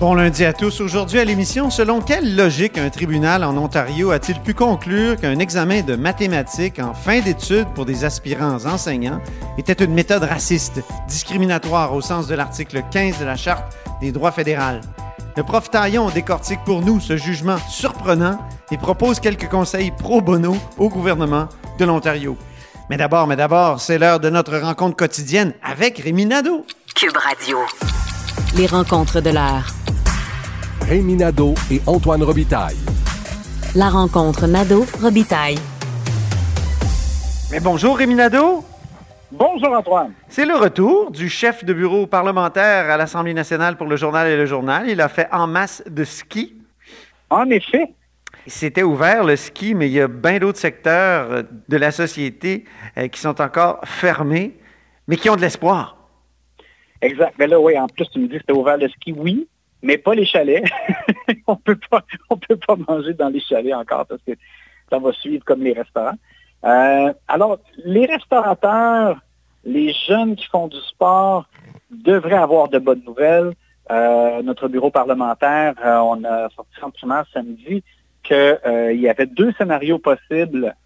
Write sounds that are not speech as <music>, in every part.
Bon lundi à tous. Aujourd'hui à l'émission, selon quelle logique un tribunal en Ontario a-t-il pu conclure qu'un examen de mathématiques en fin d'études pour des aspirants enseignants était une méthode raciste, discriminatoire au sens de l'article 15 de la Charte des droits fédéraux? Le prof Taillon décortique pour nous ce jugement surprenant et propose quelques conseils pro bono au gouvernement de l'Ontario. Mais d'abord, mais d'abord, c'est l'heure de notre rencontre quotidienne avec Rémi Nadeau. Cube Radio. Les rencontres de l'heure. Rémi Nadeau et Antoine Robitaille. La rencontre Nadeau-Robitaille. Mais bonjour Rémi Nadeau. Bonjour Antoine. C'est le retour du chef de bureau parlementaire à l'Assemblée nationale pour le journal et le journal. Il a fait en masse de ski. En effet. C'était ouvert le ski, mais il y a bien d'autres secteurs de la société euh, qui sont encore fermés, mais qui ont de l'espoir. Exact. Mais là, oui, en plus, tu me dis que c'était ouvert le ski, oui, mais pas les chalets. <laughs> on peut pas, on peut pas manger dans les chalets encore parce que ça va suivre comme les restaurants. Euh, alors, les restaurateurs, les jeunes qui font du sport devraient avoir de bonnes nouvelles. Euh, notre bureau parlementaire, euh, on a sorti simplement samedi qu'il y avait deux scénarios possibles,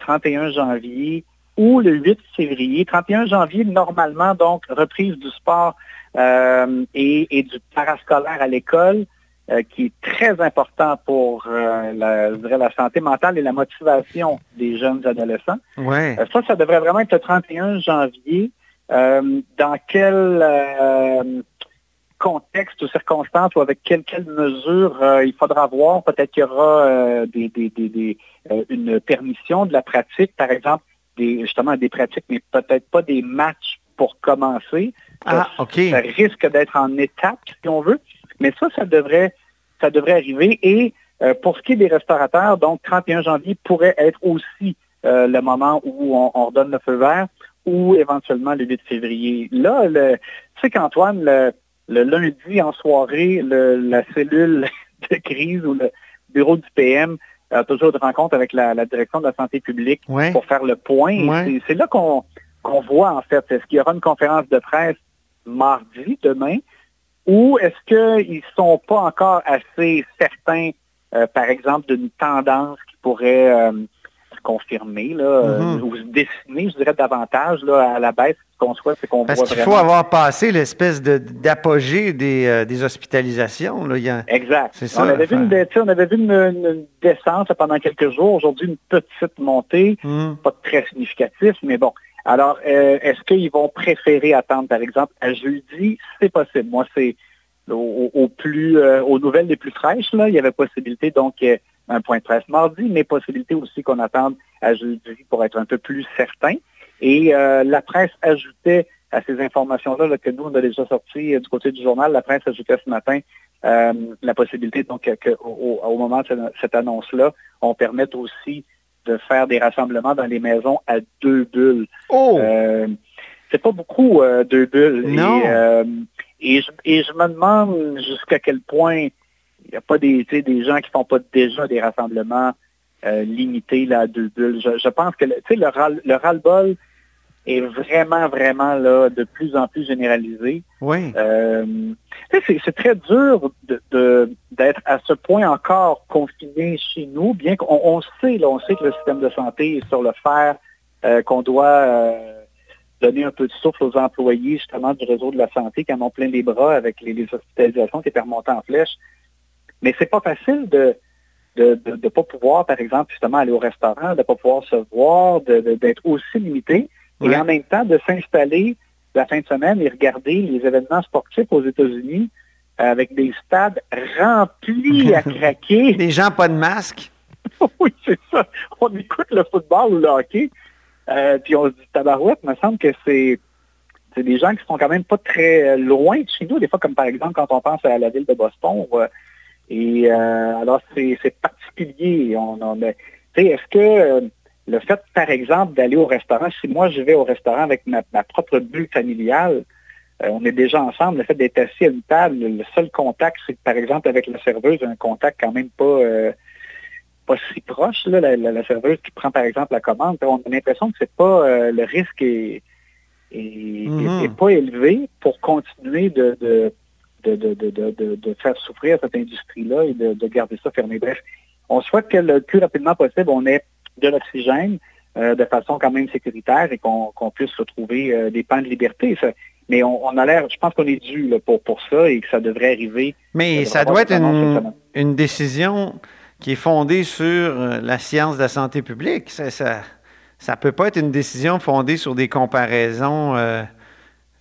31 janvier ou le 8 février. 31 janvier, normalement, donc, reprise du sport et, du parascolaire à l'école. Euh, qui est très important pour euh, la, la, santé mentale et la motivation des jeunes adolescents. Ouais. Euh, ça, ça devrait vraiment être le 31 janvier. dans quel contexte ou circonstances ou avec quelles quelle mesures il faudra voir? Peut-être qu'il y aura des, des, des, une permission de la pratique, par exemple, des, justement des pratiques, mais peut-être pas des matchs pour commencer. Ah, OK. Ça risque d'être en étape, si on veut. Mais ça, ça devrait, ça devrait arriver. Et euh, pour ce qui est des restaurateurs, donc 31 janvier pourrait être aussi euh, le moment où on, on, redonne le feu vert ou éventuellement le 8 février. Là, le, tu sais qu'Antoine, le, le, lundi en soirée, le, la cellule <laughs> de crise ou le bureau du PM toujours de rencontre avec la, la, direction de la santé publique ouais. pour faire le point. Ouais. C'est là qu'on qu'on voit en fait. Est-ce qu'il y aura une conférence de presse mardi, demain, ou est-ce qu'ils ne sont pas encore assez certains, euh, par exemple, d'une tendance qui pourrait euh, se confirmer là, Mhm. ou se dessiner, je dirais, davantage là, à la baisse Ce qu'on souhaite, c'est qu'on voit qu'il vraiment... faut avoir passé l'espèce de- d'apogée des, euh, des hospitalisations. Là. Il y a- Exact. C'est ça, on, avait vu une, on avait vu une, une descente pendant quelques jours. Aujourd'hui, une petite montée. Hmm. Pas très significatif, mais bon. Alors, euh, est-ce qu'ils vont préférer attendre, par exemple, à jeudi? C'est possible. Moi, c'est au, au plus euh, aux nouvelles les plus fraîches, là, il y avait possibilité, donc, un point de presse mardi, mais possibilité aussi qu'on attende à jeudi pour être un peu plus certain. Et euh, la presse ajoutait à ces informations-là là, que nous, on a déjà sorti euh, du côté du journal, la presse ajoutait ce matin euh, la possibilité donc qu'au au, au moment de cette, cette annonce-là, on permette aussi de faire des rassemblements dans les maisons à deux bulles. Oh! C'est pas beaucoup deux bulles. Non. Et, et, je, et je me demande jusqu'à quel point il n'y a pas des, des gens qui font pas déjà des rassemblements euh, limités là, à deux bulles. Je, je pense que le, le, ras- le ras-le-bol est vraiment, vraiment là, de plus en plus généralisé. Oui. Euh, c'est, très dur de, de- d'être à ce point encore confiné chez nous, bien qu'on on sait, là, on sait que le système de santé est sur le fer, euh, qu'on doit donner un peu de souffle aux employés justement du réseau de la santé qui en ont plein les bras avec les, les hospitalisations qui étaient remontées en flèche. Mais c'est pas facile de de ne pas pouvoir, par exemple, justement, aller au restaurant, de ne pas pouvoir se voir, de- de- d'être aussi limité, Ouais. et en même temps de s'installer la fin de semaine et regarder les événements sportifs aux États-Unis avec des stades remplis à <laughs> craquer. Les gens pas de masque. <laughs> oui, c'est ça. On écoute le football ou le hockey, euh, puis on se dit, tabarouette, me semble que c'est c'est des gens qui sont quand même pas très euh, loin de chez nous, des fois, comme par exemple quand on pense à la ville de Boston. euh, et euh, alors, c'est particulier. On, on est-ce que euh, le fait, par exemple, d'aller au restaurant, si moi je vais au restaurant avec ma, propre bulle familiale, euh, on est déjà ensemble, le fait d'être assis à une table, le seul contact, c'est par exemple avec la serveuse, un contact quand même pas, euh, pas si proche, là, la, serveuse qui prend par exemple la commande. On a l'impression que c'est pas euh, le risque est, mm-hmm. pas élevé pour continuer de, de de, faire souffrir cette industrie-là et de, garder ça fermé. Bref, on souhaite que le plus rapidement possible, on ait de l'oxygène euh, de façon quand même sécuritaire et qu'on puisse retrouver euh, des pans de liberté. mais on, a l'air, je pense qu'on est dû pour, pour ça et que ça devrait arriver. Mais ça doit être une, une, décision qui est fondée sur euh, la science de la santé publique. Ça ça, peut pas être une décision fondée sur des comparaisons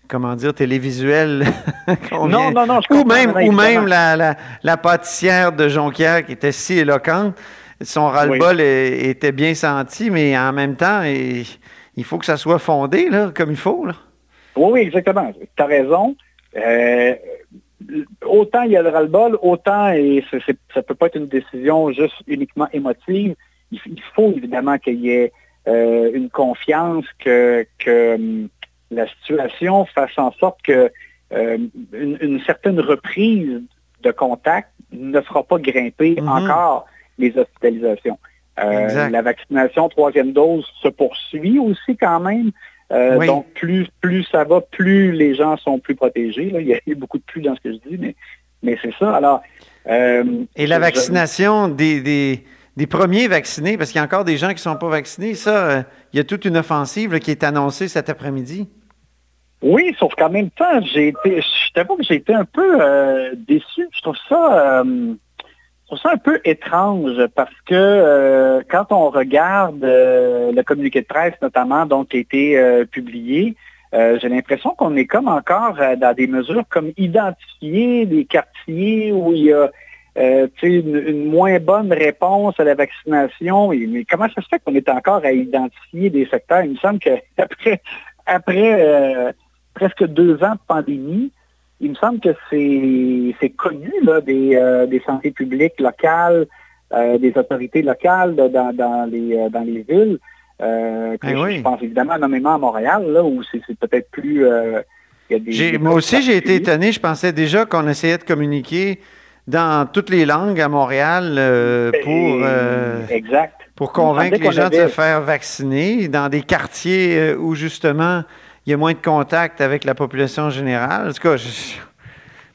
comment dire, télévisuelles. <laughs> non, non, non, je Ou même, ou même la, la, la, pâtissière de Jonquière qui était si éloquente son ras-le-bol était bien senti, mais en même temps, il, faut que ça soit fondé là, comme il faut. Là. Oui, oui, exactement. Tu as raison. Euh, autant il y a le ras-le-bol, autant et ça ne peut pas être une décision juste uniquement émotive. Il, faut évidemment qu'il y ait euh, une confiance que, hum, la situation fasse en sorte que euh, une, certaine reprise de contact ne fera pas grimper mm-hmm. encore les hospitalisations. Euh, la vaccination troisième dose se poursuit aussi quand même. Euh, donc, plus, plus ça va, plus les gens sont plus protégés. Il y a beaucoup de plus dans ce que je dis, mais, mais c'est ça. Alors, euh, Et la vaccination des, des, premiers vaccinés, parce qu'il y a encore des gens qui ne sont pas vaccinés, ça, il y a toute une offensive qui est annoncée cet après-midi. Oui, sauf qu'en même temps, j'ai été, je t'avoue que j'ai été un peu déçu. Je trouve ça trouve ça un peu étrange parce que euh, quand on regarde euh, le communiqué de presse notamment donc qui a été euh, publié, j'ai l'impression qu'on est comme encore dans des mesures comme identifier des quartiers où il y a une, moins bonne réponse à la vaccination. mais comment ça se fait qu'on est encore à identifier des secteurs? Il me semble qu'après <laughs> après, presque deux ans de pandémie, il me semble que c'est connu là, des, euh, des santé publiques locales, euh, des autorités locales dans, dans, les, euh, dans les villes. Euh, que eh je, pense évidemment nommément à Montréal, là, où c'est peut-être plus... moi aussi, j'ai été étonné. Je pensais déjà qu'on essayait de communiquer dans toutes les langues à Montréal pour, exact. pour convaincre les gens de se faire vacciner dans des quartiers où justement il y a moins de contact avec la population générale. En tout cas,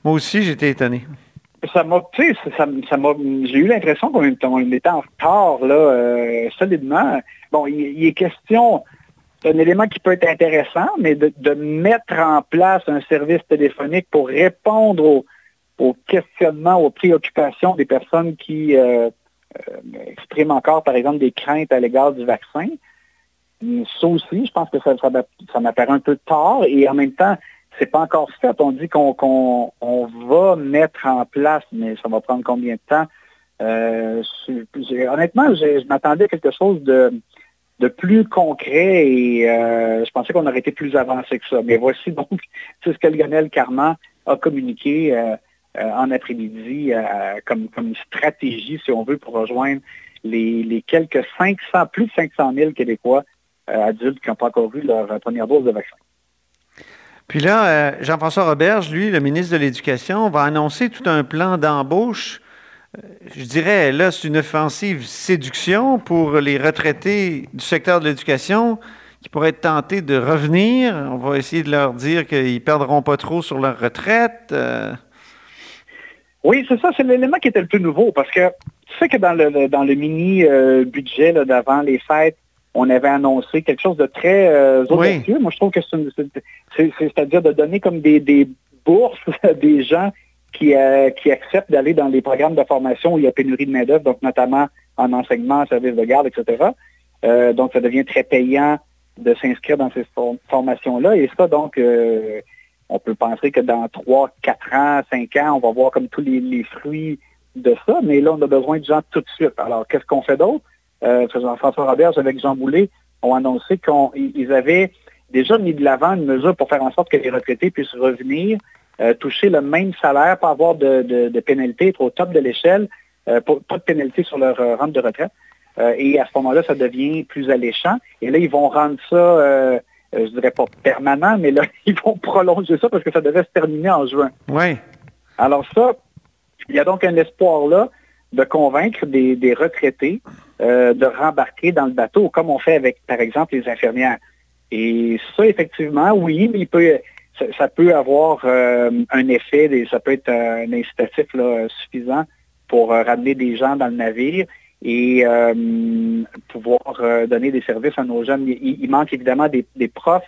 moi aussi, j'étais étonné. Ça m'a, ça, ça j'ai eu l'impression qu'on était en retard, là, euh, solidement. Bon, il, est question d'un élément qui peut être intéressant, mais de, mettre en place un service téléphonique pour répondre aux, questionnements, aux préoccupations des personnes qui euh, euh, expriment encore, par exemple, des craintes à l'égard du vaccin. Ça aussi, je pense que ça, m'apparaît un peu tard et en même temps, c'est pas encore fait. On dit qu'on va mettre en place, mais ça va prendre combien de temps? Euh, honnêtement, je m'attendais à quelque chose de, plus concret et euh, je pensais qu'on aurait été plus avancé que ça. Mais voici donc <laughs> ce que Lionel Carman a communiqué euh, en après-midi comme, comme stratégie, si on veut, pour rejoindre les, les quelques 500, plus de 500 000 Québécois adultes qui n'ont pas encore eu leur première dose de vaccin. Puis là, euh, Jean-François Roberge, lui, le ministre de l'Éducation, va annoncer tout un plan d'embauche. Euh, je dirais, là, c'est une offensive séduction pour les retraités du secteur de l'éducation qui pourraient être tentés de revenir. On va essayer de leur dire qu'ils ne perdront pas trop sur leur retraite. Oui, c'est ça, c'est l'élément qui était le plus nouveau parce que tu sais que dans le, dans le mini-budget d'avant les fêtes, on avait annoncé quelque chose de très euh, audacieux. Moi, je trouve que c'est, c'est-à-dire de donner comme des, bourses <laughs> à des gens qui, euh, qui acceptent d'aller dans les programmes de formation où il y a pénurie de main-d'œuvre, donc notamment en enseignement, en service de garde, etc. Euh, donc, ça devient très payant de s'inscrire dans ces formations-là. Et ça, donc, euh, on peut penser que dans 3, 4 ans, 5 ans, on va voir comme tous les, les fruits de ça, mais là, on a besoin de gens tout de suite. Alors, qu'est-ce qu'on fait d'autre? Euh, Jean-François Robert avec Jean Boulet ont annoncé qu'ils avaient déjà mis de l'avant une mesure pour faire en sorte que les retraités puissent revenir, euh, toucher le même salaire, pas avoir de, de, pénalité, être au top de l'échelle, euh, pas de pénalité sur leur euh, rente de retraite. et à ce moment-là, ça devient plus alléchant. Et là, ils vvont rendre ça, je dirais pas permanent, mais là, <laughs> ils vont prolonger ça parce que ça devait se terminer en juin. Oui. Alors ça, il y a donc un espoir là de convaincre des, des retraités de rembarquer dans le bateau, comme on fait avec, par exemple, les infirmières. Et ça, effectivement, oui, mais il peut, ça, peut avoir un effet, ça peut être un incitatif suffisant pour ramener des gens dans le navire et euh, pouvoir euh, donner des services à nos jeunes. Il, manque évidemment des, profs,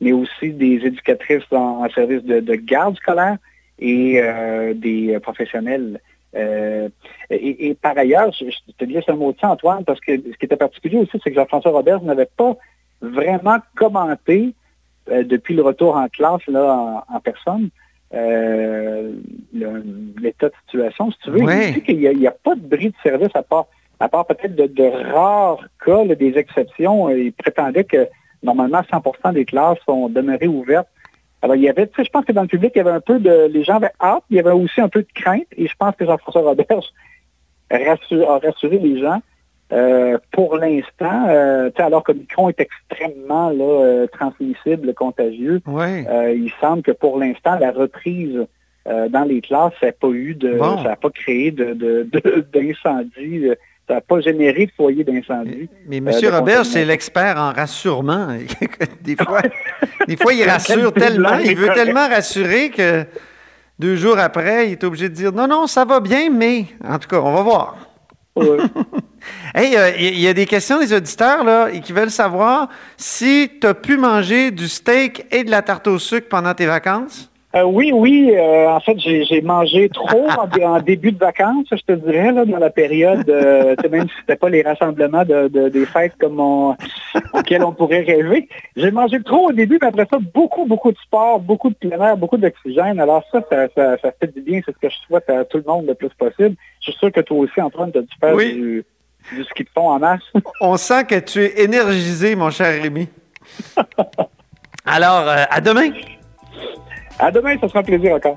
mais aussi des éducatrices en, service de, garde scolaire et euh, des professionnels. Et, par ailleurs, je, te dis un mot de ça, Antoine, parce que ce qui était particulier aussi, c'est que Jean-François Robert n'avait pas vraiment commenté depuis le retour en classe là, en, personne l'état de situation. Si tu veux, il dit qu'il n'y a, a, pas de bris de service à part à part peut-être de, rares cas, des exceptions, euh, il prétendait que normalement 100% des classes sont demeurées ouvertes. Alors, il y avait, tu sais, je pense que dans le public, il y avait un peu de, les gens avaient hâte, il y avait aussi un peu de crainte, et je pense que Jean-François Robert <laughs> a rassuré les gens. Euh, pour l'instant, euh, alors que Micron est extrêmement là, transmissible, contagieux, il semble que pour l'instant, la reprise dans les classes, ça n'a pas eu de, ça n'a pas créé d'incendie. De, ça n'a pas généré de foyer d'incendie. Mais, M. Robert, c'est l'expert en rassurement. <laughs> des, fois, des fois, il <laughs> rassure tellement, il veut tellement rassurer que deux jours après, il est obligé de dire non, non, ça va bien, mais en tout cas, on va voir. <laughs> hey, euh, il y a des questions des auditeurs là, qui veulent savoir si tu as pu manger du steak et de la tarte au sucre pendant tes vacances? Euh, oui, oui. Euh, en fait, j'ai mangé trop en, début de vacances, je te dirais, là, dans la période, euh, même si c'était pas les rassemblements de, des fêtes comme on, auxquels on pourrait rêver. J'ai mangé trop au début, mais après ça, beaucoup, beaucoup de sport, beaucoup de plein air, beaucoup d'oxygène. Alors ça ça, ça, fait du bien. C'est ce que je souhaite à tout le monde le plus possible. Je suis sûr que toi aussi, Antoine, tu as dû faire du, du ski de fond en masse. <laughs> on sent que tu es énergisé, mon cher Rémi. <laughs> Alors, à demain. À demain, ça sera un plaisir encore.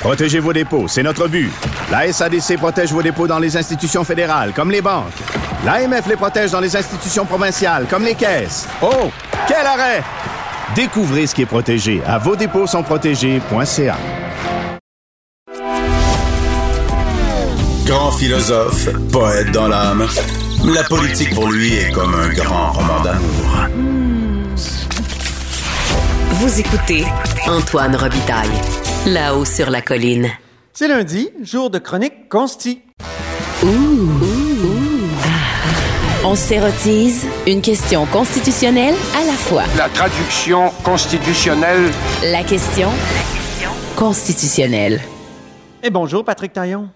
Protégez vos dépôts, c'est notre but. La SADC protège vos dépôts dans les institutions fédérales, comme les banques. L'AMF les protège dans les institutions provinciales, comme les caisses. Oh, quel arrêt! Découvrez ce qui est protégé à vos dépôts sont protégés.ca. Grand philosophe, poète dans l'âme, la politique pour lui est comme un grand roman d'amour. Vous écoutez Antoine Robitaille. Là-haut sur la colline. C'est lundi, jour de chronique consti. On s'érotise une question constitutionnelle à la fois. La traduction constitutionnelle. La question constitutionnelle. Et bonjour Patrick Taillon.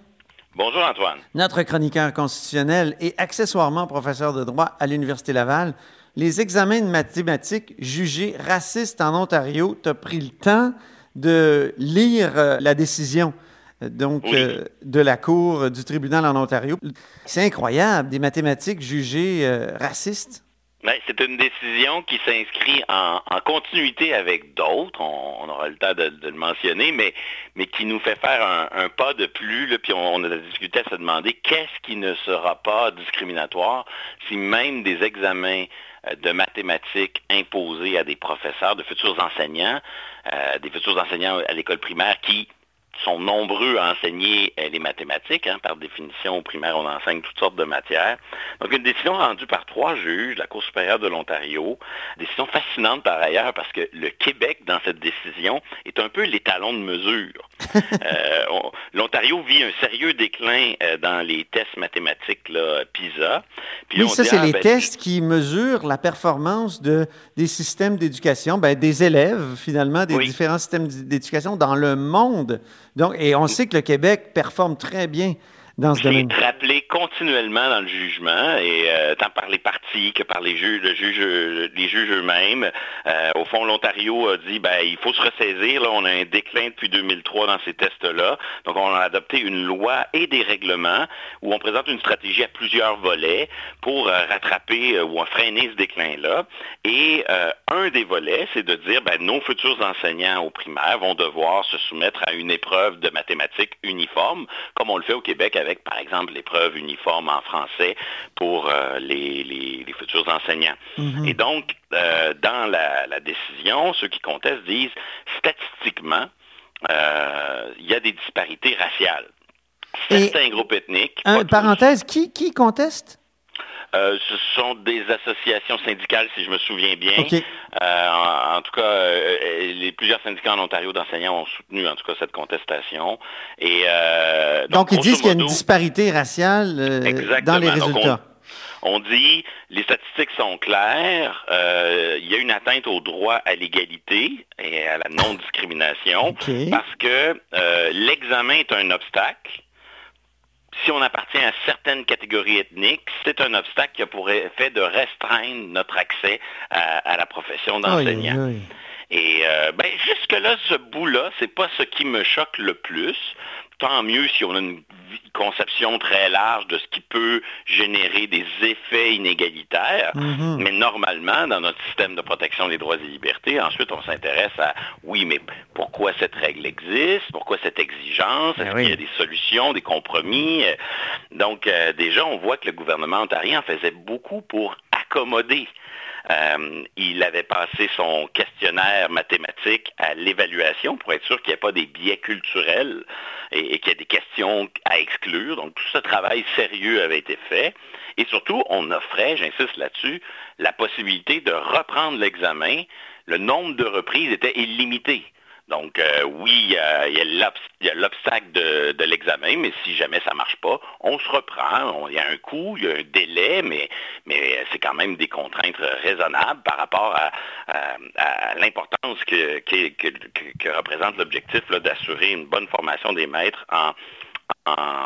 Bonjour Antoine. Notre chroniqueur constitutionnel et accessoirement professeur de droit à l'Université Laval. Les examens de mathématiques jugés racistes en Ontario, tu as pris le temps de lire euh, la décision euh, donc euh, de la Cour du tribunal en Ontario. C'est incroyable, des mathématiques jugées racistes. Ben, c'est une décision qui s'inscrit en, continuité avec d'autres, on, aura le temps de, le mentionner, mais, mais qui nous fait faire un, pas de plus, là, puis on, a discuté à se demander qu'est-ce qui ne sera pas discriminatoire si même des examens de mathématiques imposés à des professeurs, de futurs enseignants, des futurs enseignants à l'école primaire qui sont nombreux à enseigner euh, les mathématiques. Hein. Par définition, au primaire, on enseigne toutes sortes de matières. Donc, une décision rendue par trois juges de la Cour supérieure de l'Ontario. Décision fascinante par ailleurs parce que le Québec, dans cette décision, est un peu l'étalon de mesure. <laughs> euh, L'Ontario vit un sérieux déclin euh, dans les tests mathématiques là, PISA. Puis oui, ça, c'est ah, les ben, tests qui mesurent la performance de, des systèmes d'éducation, ben, des élèves, finalement, des oui. différents systèmes d'éducation dans le monde. Donc, et on sait que le Québec performe très bien dans ce domaine. C'est rappelé continuellement dans le jugement, et euh, tant par les partis que par les juges, le juge, les juges eux-mêmes. Euh, au fond, l'Ontario a dit, ben, il faut se ressaisir. Là, on a un déclin depuis 2003 dans ces tests-là. Donc, on a adopté une loi et des règlements où on présente une stratégie à plusieurs volets pour euh, rattraper ou freiner ce déclin-là. Et un des volets, c'est de dire, ben, nos futurs enseignants au primaire vont devoir se soumettre à une épreuve de mathématiques uniforme, comme on le fait au Québec avec, par exemple, l'épreuve uniforme en français pour euh, les, les, futurs enseignants. Mm-hmm. Et donc, euh, dans la, la, décision, ceux qui contestent disent, statistiquement, euh, il y a des disparités raciales. Certains groupes ethniques. parenthèse, qui, qui conteste? Euh, ce sont des associations syndicales, si je me souviens bien. Euh, en, tout cas, euh, les plusieurs syndicats en Ontario d'enseignants ont soutenu, en tout cas, cette contestation. Et donc, ils disent qu'il y a une disparité raciale dans les résultats. On, dit les statistiques sont claires, il y a une atteinte au droit à l'égalité et à la non-discrimination parce que l'examen est un obstacle si on appartient à certaines catégories ethniques, c'est un obstacle qui a pour effet de restreindre notre accès à, la profession d'enseignant. Et euh, ben, jusque-là, ce bout-là, c'est pas ce qui me choque le plus tant mieux si on a une conception très large de ce qui peut générer des effets inégalitaires. Mm-hmm. Mais normalement, dans notre système de protection des droits et libertés, ensuite, on s'intéresse à, oui, mais pourquoi cette règle existe? Pourquoi cette exigence? Est-ce ben qu'il y a des solutions, des compromis? Donc, euh, déjà, on voit que le gouvernement ontarien faisait beaucoup pour accommoder euh, il avait passé son questionnaire mathématique à l'évaluation pour être sûr qu'il n'y ait pas des biais culturels et, qu'il y ait des questions à exclure. Donc tout ce travail sérieux avait été fait. Et surtout, on offrait, j'insiste là-dessus, la possibilité de reprendre l'examen. Le nombre de reprises était illimité. Donc, euh, oui, il y a l'obstacle de, l'examen, mais si jamais ça ne marche pas, on se reprend. Il y a un coût, il y a un délai, mais, c'est quand même des contraintes raisonnables par rapport à, l'importance que, représente l'objectif d'assurer une bonne formation des maîtres en,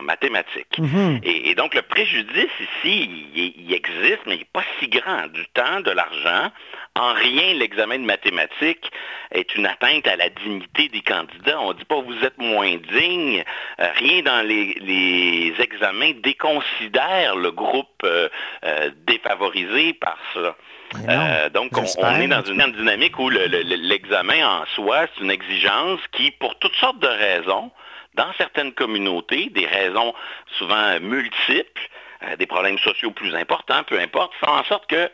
mathématiques. Mm-hmm. et, donc, le préjudice ici, il, existe, mais il n'est pas si grand. Du temps, de l'argent, en rien, l'examen de mathématiques est une atteinte à la dignité des candidats. On ne dit pas vous êtes moins digne. Euh, rien dans les, examens déconsidère le groupe euh, euh, défavorisé par ça. donc, on, est dans une dynamique où l'examen en soi, c'est une exigence qui, pour toutes sortes de raisons, dans certaines communautés, des raisons souvent multiples, euh, des problèmes sociaux plus importants, peu importe, font en sorte que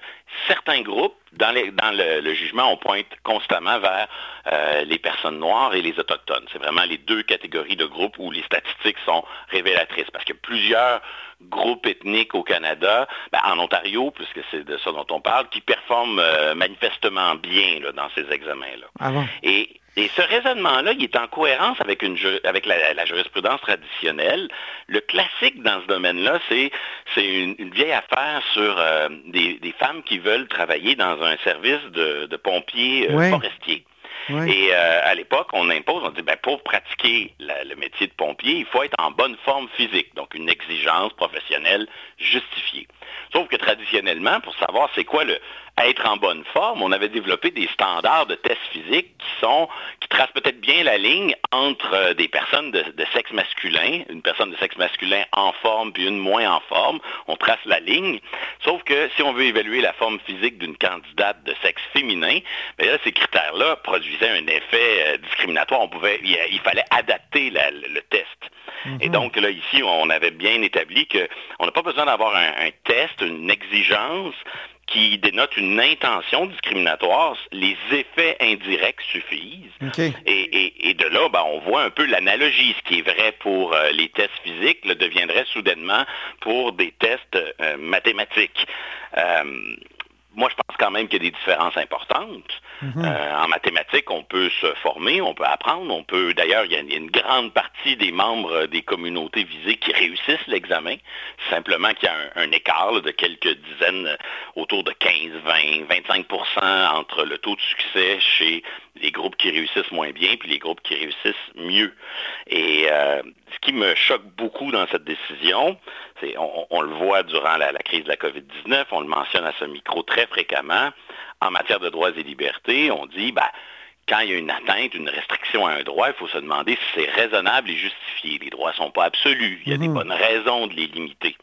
certains groupes, dans, le, jugement, on pointe constamment vers euh, les personnes noires et les autochtones. C'est vraiment les deux catégories de groupes où les statistiques sont révélatrices, parce que plusieurs groupes ethniques au Canada, ben, en Ontario, puisque c'est de ça dont on parle, qui performent euh, manifestement bien dans ces examens-là. Ah et et ce raisonnement-là, il est en cohérence avec, une, avec la, jurisprudence traditionnelle. Le classique dans ce domaine-là, c'est, une, vieille affaire sur euh, des, femmes qui veulent travailler dans un service de, pompiers euh, forestiers. Et euh, à l'époque, on impose, on dit, ben, pour pratiquer le métier de pompier, il faut être en bonne forme physique, donc une exigence professionnelle justifiée. Sauf que traditionnellement, pour savoir c'est quoi le être en bonne forme, on avait développé des standards de tests physiques qui sont, qui tracent peut-être bien la ligne entre euh, des personnes de, sexe masculin, une personne de sexe masculin en forme puis une moins en forme. On trace la ligne. Sauf que si on veut évaluer la forme physique d'une candidate de sexe féminin, bien ces critères-là produisaient un effet euh, discriminatoire. On pouvait, il, fallait adapter le test. Et donc là, ici, on avait bien établi qu'on n'a pas besoin d'avoir un, un test, une exigence qui dénote une intention discriminatoire, les effets indirects suffisent. Et, de là, ben, on voit un peu l'analogie. Ce qui est vrai pour euh, les tests physiques le deviendrait soudainement pour des tests euh, mathématiques. Euh, moi, je pense quand même qu'il y a des différences importantes. Mhm. Euh, en mathématiques, on peut se former, on peut apprendre, on peut. D'ailleurs, il, y, a une grande partie des membres des communautés visées qui réussissent l'examen. Simplement qu'il y a un, écart de quelques dizaines, euh, autour de 15, 20, 25% entre le taux de succès chez les groupes qui réussissent moins bien puis les groupes qui réussissent mieux. Et euh, ce qui me choque beaucoup dans cette décision, c'est on, le voit durant la, crise de la COVID-19, on le mentionne à ce micro très fréquemment, en matière de droits et libertés, on dit, ben, quand il y a une atteinte, une restriction à un droit, il faut se demander si c'est raisonnable et justifié. Les droits ne sont pas absolus. Il y a des mhm. bonnes raisons de les limiter.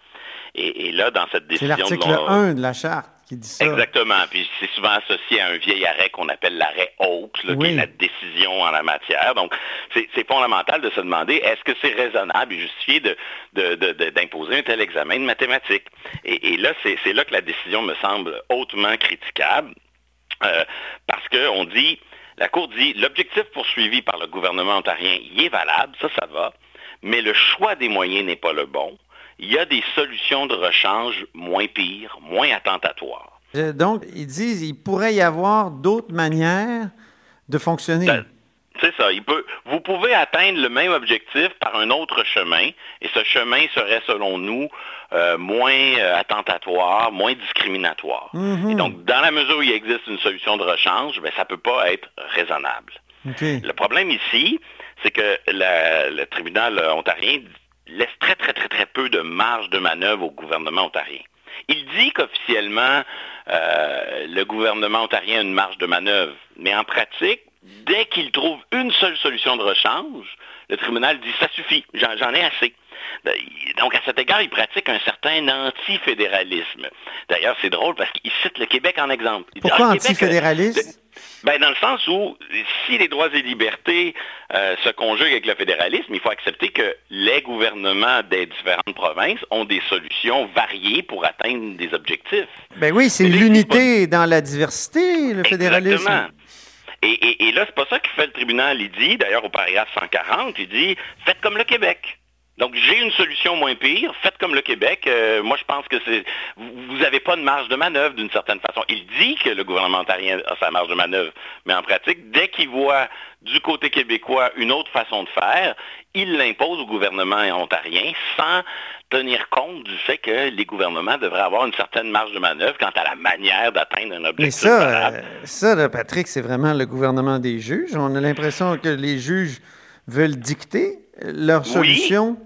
Et, là, dans cette décision... C'est l'article 1 de la Charte. Exactement. Puis c'est souvent associé à un vieil arrêt qu'on appelle l'arrêt haute, qui est la décision en la matière. Donc, c'est fondamental de se demander est-ce que c'est raisonnable et justifié d'imposer un tel examen de mathématiques? Et, là, c'est là que la décision me semble hautement critiquable, euh, parce qu'on dit, la Cour dit, l'objectif poursuivi par le gouvernement ontarien, il est valable, ça, ça va, mais le choix des moyens n'est pas le bon il y a des solutions de rechange moins pires, moins attentatoires. Euh, donc, ils disent qu'il pourrait y avoir d'autres manières de fonctionner. C'est ça. vous pouvez atteindre le même objectif par un autre chemin, et ce chemin serait, selon nous, euh, moins euh, attentatoire, moins discriminatoire. Mhm. Et donc, dans la mesure où il existe une solution de rechange, ben, ça ne peut pas être raisonnable. Le problème ici, c'est que le tribunal ontarien laisse très, très, très, très peu de marge de manœuvre au gouvernement ontarien. Il dit qu'officiellement, euh, le gouvernement ontarien a une marge de manœuvre, mais en pratique, dès qu'il trouve une seule solution de rechange, le tribunal dit ça suffit, j'en ai assez. Ben, donc, à cet égard, il pratique un certain antifédéralisme. D'ailleurs, c'est drôle parce qu'il cite le Québec en exemple. Pourquoi ah, antifédéralisme? Ben, dans le sens où, si les droits et libertés euh, se conjuguent avec le fédéralisme, il faut accepter que les gouvernements des différentes provinces ont des solutions variées pour atteindre des objectifs. Ben oui, c'est l'unité dans la diversité, le fédéralisme. Exactement. Et, et là, c'est pas ça que fait le tribunal. Il dit, d'ailleurs, au paragraphe 140, il dit, faites comme le Québec. Donc, j'ai une solution moins pire. Faites comme le Québec. Euh, moi, je pense que c'est vous n'avez pas de marge de manœuvre d'une certaine façon. Il dit que le gouvernement ontarien a sa marge de manœuvre, mais en pratique, dès qu'il voit du côté québécois une autre façon de faire, il l'impose au gouvernement ontarien sans tenir compte du fait que les gouvernements devraient avoir une certaine marge de manœuvre quant à la manière d'atteindre un objectif. Mais ça, euh, ça Patrick, c'est vraiment le gouvernement des juges. On a l'impression que les juges veulent dicter leur solution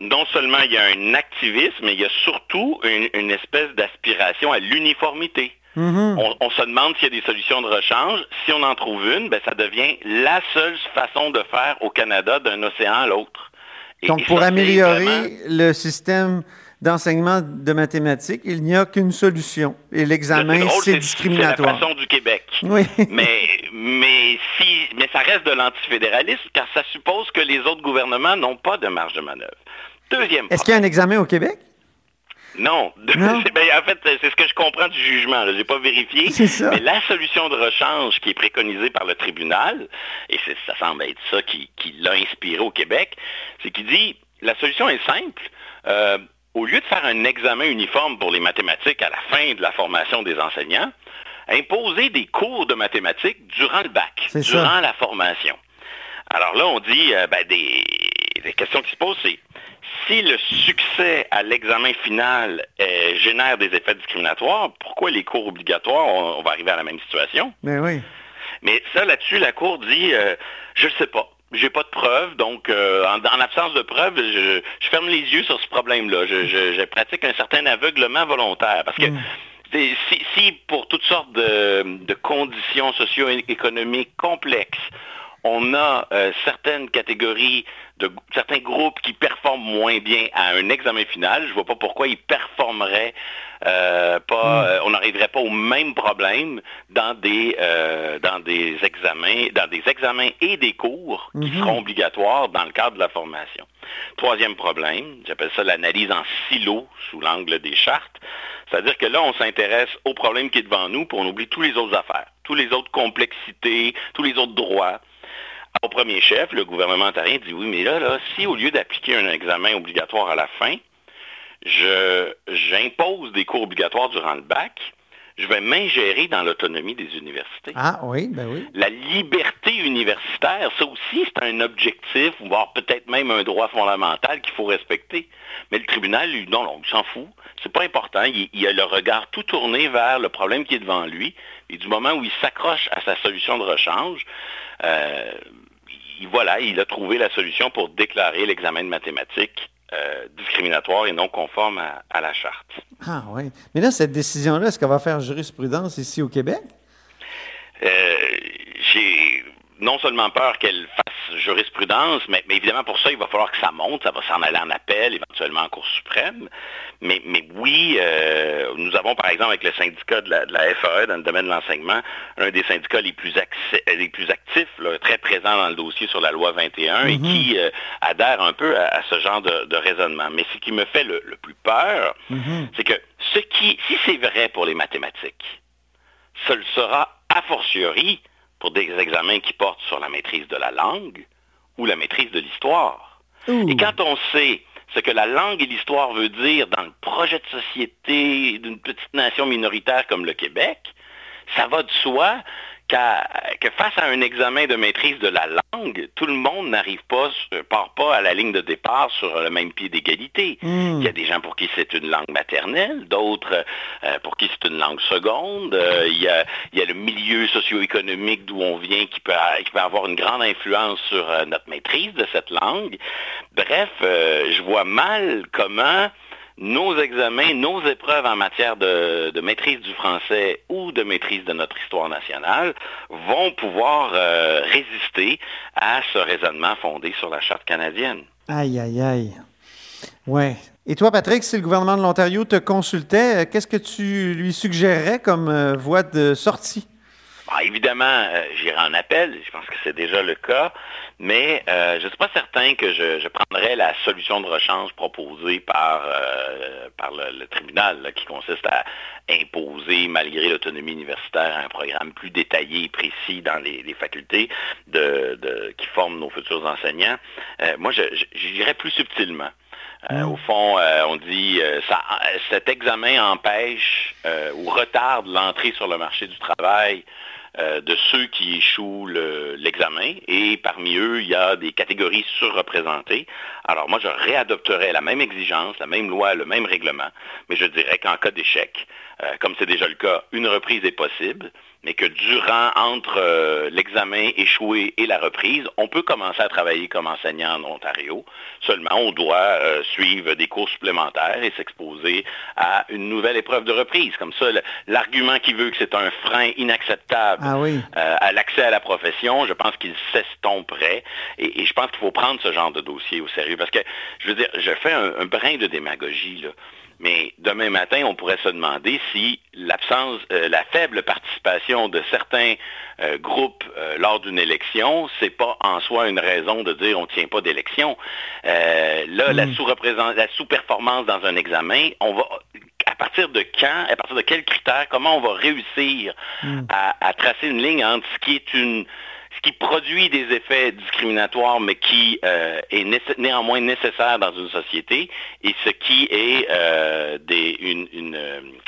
non seulement il y a un activisme, mais il y a surtout une, espèce d'aspiration à l'uniformité. Mm-hmm. on, se demande s'il y a des solutions de rechange. Si on en trouve une, ben, ça devient la seule façon de faire au Canada d'un océan à l'autre. Donc, pour améliorer le système d'enseignement de mathématiques, il n'y a qu'une solution. Et l'examen, c'est discriminatoire. C'est la façon du Québec. Oui. mais, mais, si, mais ça reste de l'antifédéralisme car ça suppose que les autres gouvernements n'ont pas de marge de manœuvre. Deuxième Est-ce qu'il y a un examen au Québec? Non. <laughs> Ben, en fait, c'est ce que je comprends du jugement. Je n'ai pas vérifié. Mais la solution de rechange qui est préconisée par le tribunal, et ça semble être ça qui, l'a inspiré au Québec, c'est qu'il dit la solution est simple. Euh, au lieu de faire un examen uniforme pour les mathématiques à la fin de la formation des enseignants, imposer des cours de mathématiques durant le bac, durant la formation. Alors là, on dit, euh, ben, des, les questions qui se posent, c'est si le succès à l'examen final euh, génère des effets discriminatoires, pourquoi les cours obligatoires, on, va arriver à la même situation? Mais oui. Mais ça, là-dessus, la Cour dit, euh, je ne sais pas. J'ai pas de preuves, donc en, absence de preuves, je, ferme les yeux sur ce problème-là. Je, pratique un certain aveuglement volontaire. Parce que mm. si, pour toutes sortes de, de conditions socio-économiques complexes, on a euh, certaines catégories de certains groupes qui performent moins bien à un examen final. Je ne vois pas pourquoi ils performeraient euh, pas. Hmm. Euh, on n'arriverait pas au même problème dans des, euh, dans des examens, dans des examens et des cours qui Mhm. seront obligatoires dans le cadre de la formation. Troisième problème, j'appelle ça l'analyse en silo sous l'angle des chartes. C'est-à-dire que là, on s'intéresse au problème qui est devant nous, puis on oublie tous les autres affaires, tous les autres complexités, tous les autres droits. Au premier chef, le gouvernement ontarien dit oui, mais là, là, si au lieu d'appliquer un examen obligatoire à la fin, j'impose des cours obligatoires durant le bac, je vais m'ingérer dans l'autonomie des universités. Ah oui, ben oui. La liberté universitaire, ça aussi, c'est un objectif, voire peut-être même un droit fondamental qu'il faut respecter. Mais le tribunal, lui, non, non, il s'en fout. C'est pas important. Il, il a le regard tout tourné vers le problème qui est devant lui. Et du moment où il s'accroche à sa solution de rechange, euh, il, voilà, il a trouvé la solution pour déclarer l'examen de mathématiques euh, discriminatoire et non conforme à, à la charte. Ah oui. Mais là, cette décision-là, est-ce qu'elle va faire jurisprudence ici au Québec? Euh, j'ai non seulement peur qu'elle fasse jurisprudence, mais, mais, évidemment pour ça, il va falloir que ça monte, ça va s'en aller en appel, éventuellement en Cour suprême. Mais, mais oui, euh, nous avons par exemple avec le syndicat de la, de la, FAE dans le domaine de l'enseignement, un des syndicats les plus, les plus actifs, là, très présent dans le dossier sur la loi 21 mm -hmm. et qui euh, adhère un peu à, à ce genre de, de, raisonnement. Mais ce qui me fait le, le plus peur, mm -hmm. c'est que ce qui, si c'est vrai pour les mathématiques, ce le sera a fortiori pour des examens qui portent sur la maîtrise de la langue ou la maîtrise de l'histoire. Et quand on sait ce que la langue et l'histoire veut dire dans le projet de société d'une petite nation minoritaire comme le Québec, ça va de soi que face à un examen de maîtrise de la langue, tout le monde n'arrive pas, part pas à la ligne de départ sur le même pied d'égalité. Mm. Il y a des gens pour qui c'est une langue maternelle, d'autres euh, pour qui c'est une langue seconde. Euh, il, y a, il, y a, le milieu socio-économique d'où on vient qui peut, qui peut, avoir une grande influence sur euh, notre maîtrise de cette langue. Bref, je vois mal comment nos examens, nos épreuves en matière de, maîtrise du français ou de maîtrise de notre histoire nationale vont pouvoir euh, résister à ce raisonnement fondé sur la Charte canadienne. Aïe, aïe, aïe. Ouais. Et toi, Patrick, si le gouvernement de l'Ontario te consultait, qu'est-ce que tu lui suggérerais comme euh, voie de sortie? Bon, évidemment, euh, j'irai en appel, je pense que c'est déjà le cas, mais euh, je ne suis pas certain que je, je, prendrais la solution de rechange proposée par, euh, par le, le tribunal, là, qui consiste à imposer, malgré l'autonomie universitaire, un programme plus détaillé et précis dans les, les facultés de, de, qui forment nos futurs enseignants. Moi, j'irais plus subtilement. Euh, au fond, euh, on dit euh, ça, cet examen empêche ou retarde l'entrée sur le marché du travail de ceux qui échouent l'examen. Le, et parmi eux, il y a des catégories surreprésentées. Alors moi, je réadopterais la même exigence, la même loi, le même règlement, mais je dirais qu'en cas d'échec, comme c'est déjà le cas, une reprise est possible mais que durant, entre euh, l'examen échoué et la reprise, on peut commencer à travailler comme enseignant en Ontario. Seulement, on doit euh, suivre des cours supplémentaires et s'exposer à une nouvelle épreuve de reprise. Comme ça, l'argument qui veut que c'est un frein inacceptable ah oui. euh, à l'accès à la profession, je pense qu'il s'estomperait. Et, et, je pense qu'il faut prendre ce genre de dossier au sérieux. Parce que, je veux dire, je fais un, un brin de démagogie, là. Mais demain matin, on pourrait se demander si l'absence, euh, la faible participation de certains euh, groupes euh, lors d'une élection, c'est pas en soi une raison de dire on tient pas d'élection. là, mmh. la sous-représent, la sous-performance dans un examen, on va à partir de quand, à partir de quels critères, comment on va réussir mmh. à, à, tracer une ligne entre ce qui est une ce qui produit des effets discriminatoires, mais qui euh, est né néanmoins nécessaire dans une société, et ce qui est euh, une,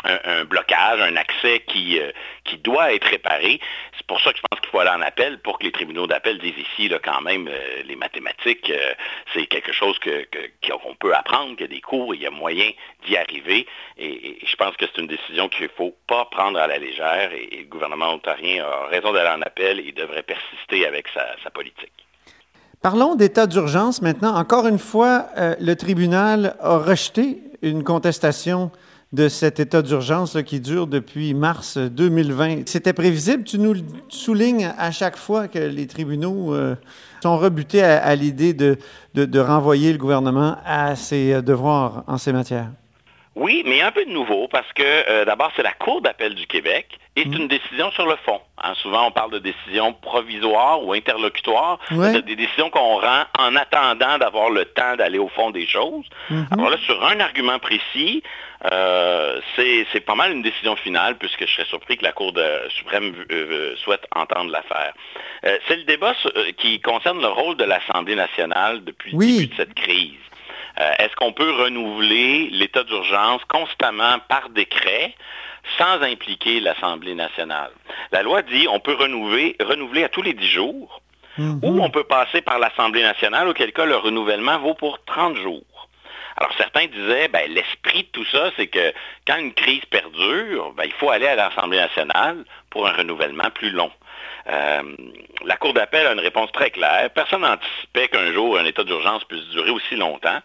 un, blocage, un accès qui, euh, qui doit être réparé. C'est pour ça que je pense qu'il faut aller en appel pour que les tribunaux d'appel disent ici, là, quand même, euh, les mathématiques, euh, c'est quelque chose qu'on que, peut apprendre, qu'il y a des cours, il y a moyen d'y arriver, et, et, je pense que c'est une décision qu'il ne faut pas prendre à la légère, et, et le gouvernement ontarien a raison d'aller en appel et devrait persister avec sa, politique. Parlons d'état d'urgence maintenant. Encore une fois, euh, le tribunal a rejeté une contestation de cet état d'urgence qui dure depuis mars 2020. C'était prévisible? Tu nous soulignes à chaque fois que les tribunaux euh, sont rebutés à, l'idée de, renvoyer le gouvernement à ses devoirs en ces matières? Oui, mais il y a un peu de nouveau parce que euh, d'abord, c'est la Cour d'appel du Québec et c'est une décision sur le fond. Hein. souvent, on parle de décisions provisoires ou interlocutoires, Ouais. des décisions qu'on rend en attendant d'avoir le temps d'aller au fond des choses. Mhm. Alors là, sur un argument précis, euh, c'est pas mal une décision finale puisque je serais surpris que la Cour de- suprême euh, souhaite entendre l'affaire. C'est le débat qui concerne le rôle de l'Assemblée nationale depuis Oui. le début de cette crise. Euh, Est-ce qu'on peut renouveler l'état d'urgence constamment par décret sans impliquer l'Assemblée nationale? La loi dit on peut renouveler, renouveler à tous les 10 jours ou on peut passer par l'Assemblée nationale, auquel cas le renouvellement vaut pour 30 jours. Alors certains disaient, ben, l'esprit de tout ça, c'est que quand une crise perdure, ben, il faut aller à l'Assemblée nationale pour un renouvellement plus long. Euh, la Cour d'appel a une réponse très claire. Personne n'anticipait qu'un jour un état d'urgence puisse durer aussi longtemps.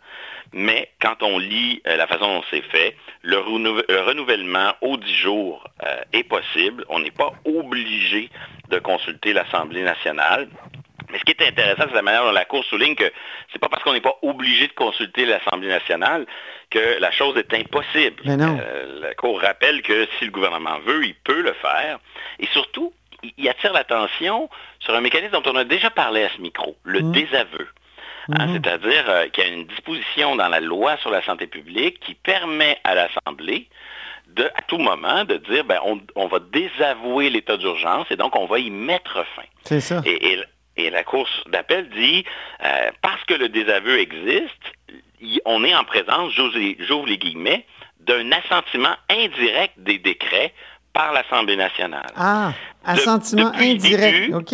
Mais quand on lit euh, la façon dont c'est fait, le, renou- le renouvellement aux 10 jours euh, est possible. On n'est pas obligé de consulter l'Assemblée nationale. Mais ce qui est intéressant, c'est la manière dont la Cour souligne que c'est pas parce qu'on n'est pas obligé de consulter l'Assemblée nationale que la chose est impossible. Mais non. Euh, la Cour rappelle que si le gouvernement veut, il peut le faire. Et surtout, il- attire l'attention sur un mécanisme dont on a déjà parlé à ce micro, le désaveu. Hein, C'est-à-dire euh, qu'il y a une disposition dans la loi sur la santé publique qui permet à l'Assemblée de, à tout moment, de dire ben, on, on va désavouer l'état d'urgence et donc on va y mettre fin. C'est ça. Et, et- et la Cour d'appel dit, euh, parce que le désaveu existe, y- on est en présence, j'ouvre les guillemets, d'un assentiment indirect des décrets par l'Assemblée nationale. Ah, assentiment indirect. début- OK.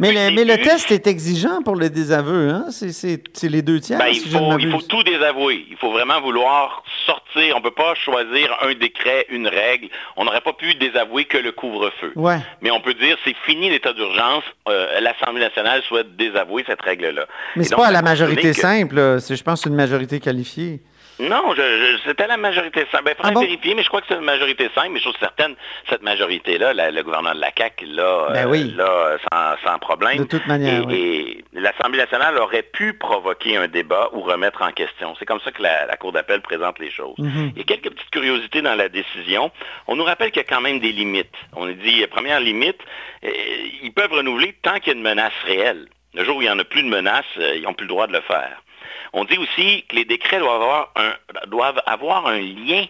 Mais, le test est exigeant pour le désaveu. Hein? C'est- les deux tiers, Ben, si il, faut, il faut m'abuse. tout désavouer. Il faut vraiment vouloir sortir. On ne peut pas choisir un décret, une règle. On n'aurait pas pu désavouer que le couvre-feu. Ouais. Mais on peut dire c'est fini l'état d'urgence. Euh, L'Assemblée nationale souhaite désavouer cette règle-là. Mais c'est donc, pas à la majorité que- simple. je pense, une majorité qualifiée. Non, je, je- c'était la majorité simple. Ben, faudrait Ah bon? vérifier, mais je crois que c'est une majorité simple. Mais je suis certaine, cette majorité-là, la- le gouvernement de la CAQ, Ben oui. là, sans, sans problème. De toute manière, Et, oui. et l'Assemblée nationale aurait pu provoquer un débat ou remettre en question. C'est comme ça que la, la Cour d'appel présente les choses. Mhm. Il y a quelques petites curiosités dans la décision. On nous rappelle qu'il y a quand même des limites. On dit, euh, première limite, euh, ils peuvent renouveler tant qu'il y a une menace réelle. Le jour où il n'y en a plus de menace, euh, ils n'ont plus le droit de le faire. On dit aussi que les décrets doivent avoir un, doivent avoir un lien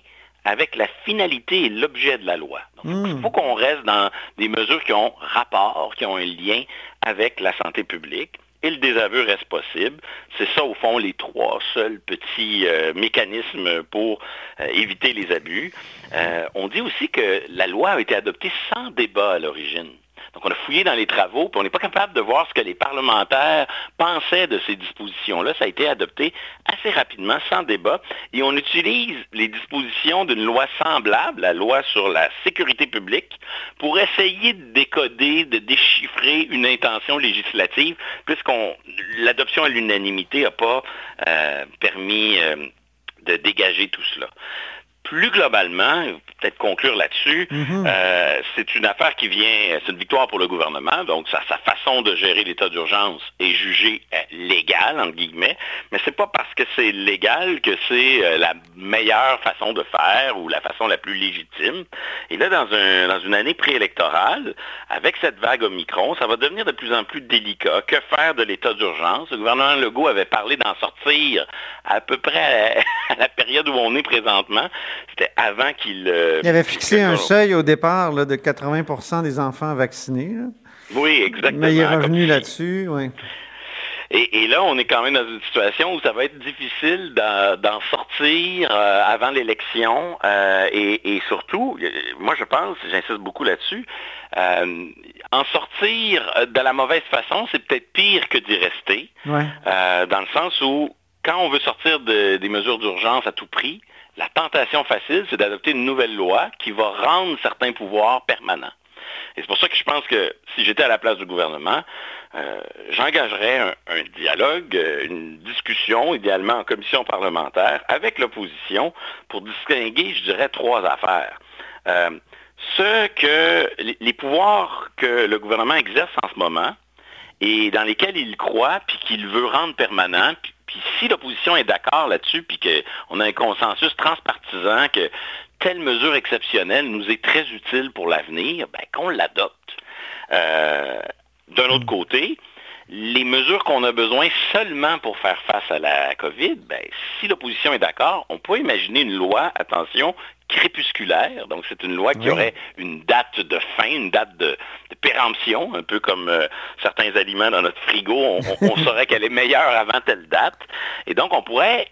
avec la finalité et l'objet de la loi. Donc, il faut qu'on reste dans des mesures qui ont rapport, qui ont un lien avec la santé publique. Et le désaveu reste possible. C'est ça, au fond, les trois seuls petits euh, mécanismes pour euh, éviter les abus. Euh, on dit aussi que la loi a été adoptée sans débat à l'origine. Donc, on a fouillé dans les travaux, puis on n'est pas capable de voir ce que les parlementaires pensaient de ces dispositions-là. Ça a été adopté assez rapidement, sans débat, et on utilise les dispositions d'une loi semblable, la loi sur la sécurité publique, pour essayer de décoder, de déchiffrer une intention législative, puisqu'on l'adoption à l'unanimité n'a pas euh, permis euh, de dégager tout cela. Plus globalement, peut-être conclure là-dessus, euh, c'est une affaire qui vient, c'est une victoire pour le gouvernement, donc sa, sa façon de gérer l'état d'urgence est jugée euh, légale, entre guillemets, mais c'est pas parce que c'est légal que c'est euh, la meilleure façon de faire ou la façon la plus légitime. Et là, dans, un, dans une année préélectorale, avec cette vague Omicron, ça va devenir de plus en plus délicat. Que faire de l'état d'urgence? Le gouvernement Legault avait parlé d'en sortir à peu près à, <laughs> à la période où on est présentement. C'était avant qu'il... euh, Il avait fixé un seuil au départ là, de 80% des enfants vaccinés. là. Oui, exactement. Mais il est revenu là-dessus. Ouais. Et, et là, on est quand même dans une situation où ça va être difficile d'en sortir euh, avant l'élection. euh, et, et surtout, moi je pense, j'insiste beaucoup là-dessus, euh, en sortir de la mauvaise façon, c'est peut-être pire que d'y rester. Ouais. Dans le sens où, quand on veut sortir de- des mesures d'urgence à tout prix, la tentation facile, c'est d'adopter une nouvelle loi qui va rendre certains pouvoirs permanents. Et c'est pour ça que je pense que si j'étais à la place du gouvernement, euh, j'engagerais un, dialogue, euh, une discussion, idéalement en commission parlementaire, avec l'opposition pour distinguer, je dirais, trois affaires. Euh, ce que les, pouvoirs que le gouvernement exerce en ce moment et dans lesquels il croit, puis qu'il veut rendre permanent, puis, Puis si l'opposition est d'accord là-dessus, puis qu'on a un consensus transpartisan que telle mesure exceptionnelle nous est très utile pour l'avenir, ben, qu'on l'adopte. Euh, d'un autre côté, les mesures qu'on a besoin seulement pour faire face à la COVID, ben, si l'opposition est d'accord, on peut imaginer une loi, attention, crépusculaire. Donc, c'est une loi qui aurait une date de fin, une date de, péremption, un peu comme euh, certains aliments dans notre frigo. On, <laughs> saurait qu'elle est meilleure avant telle date. Et donc, on pourrait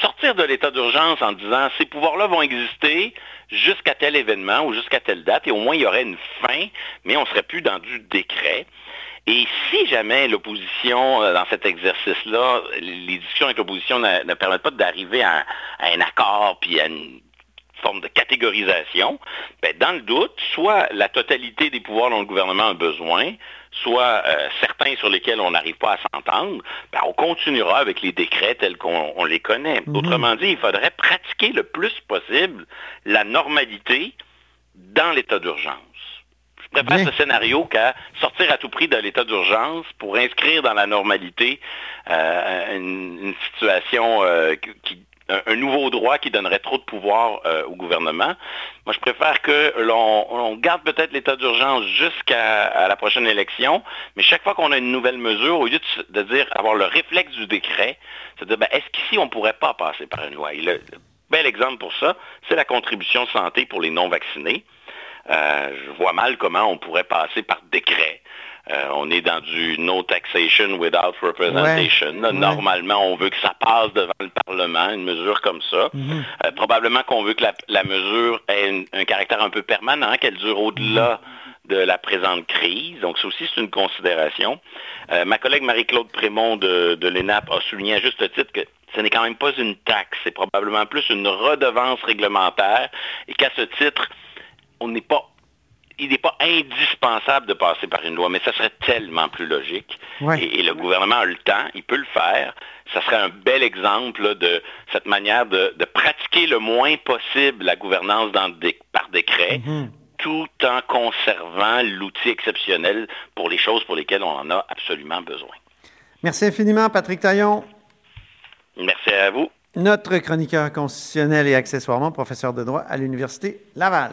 sortir de l'état d'urgence en disant ces pouvoirs-là vont exister jusqu'à tel événement ou jusqu'à telle date, et au moins il y aurait une fin, mais on ne serait plus dans du décret. Et si jamais l'opposition, euh, dans cet exercice-là, les discussions avec l'opposition ne, permettent pas d'arriver à, un accord puis à une forme de catégorisation, ben, dans le doute, soit la totalité des pouvoirs dont le gouvernement a besoin, soit euh, certains sur lesquels on n'arrive pas à s'entendre, ben, on continuera avec les décrets tels qu'on les connaît. Mhm. Autrement dit, il faudrait pratiquer le plus possible la normalité dans l'état d'urgence. Je préfère ce scénario qu'à sortir à tout prix de l'état d'urgence pour inscrire dans la normalité euh, une, situation euh, qui un, nouveau droit qui donnerait trop de pouvoir euh, au gouvernement. Moi, je préfère que l'on garde peut-être l'état d'urgence jusqu'à la prochaine élection, mais chaque fois qu'on a une nouvelle mesure, au lieu de, dire avoir le réflexe du décret, c'est de dire ben, est-ce qu'ici on ne pourrait pas passer par une loi? le bel exemple pour ça, c'est la contribution santé pour les non-vaccinés. Euh, je vois mal comment on pourrait passer par décret. Euh, on est dans du no taxation without representation. Normalement, on veut que ça passe devant le Parlement, une mesure comme ça. Mhm. Euh, probablement qu'on veut que la, mesure ait un caractère un peu permanent, qu'elle dure au-delà de la présente crise. Donc, ça aussi, c'est une considération. ma collègue Marie-Claude Prémont de, de l'ENAP a souligné à juste titre que ce n'est quand même pas une taxe, c'est probablement plus une redevance réglementaire et qu'à ce titre, on n'est pas il n'est pas indispensable de passer par une loi, mais ça serait tellement plus logique. Et, le gouvernement a le temps, il peut le faire. Ça serait un bel exemple de cette manière de, pratiquer le moins possible la gouvernance par décret, mhm. tout en conservant l'outil exceptionnel pour les choses pour lesquelles on en a absolument besoin. Merci infiniment, Patrick Taillon. Merci à vous. Notre chroniqueur constitutionnel et accessoirement professeur de droit à l'Université Laval.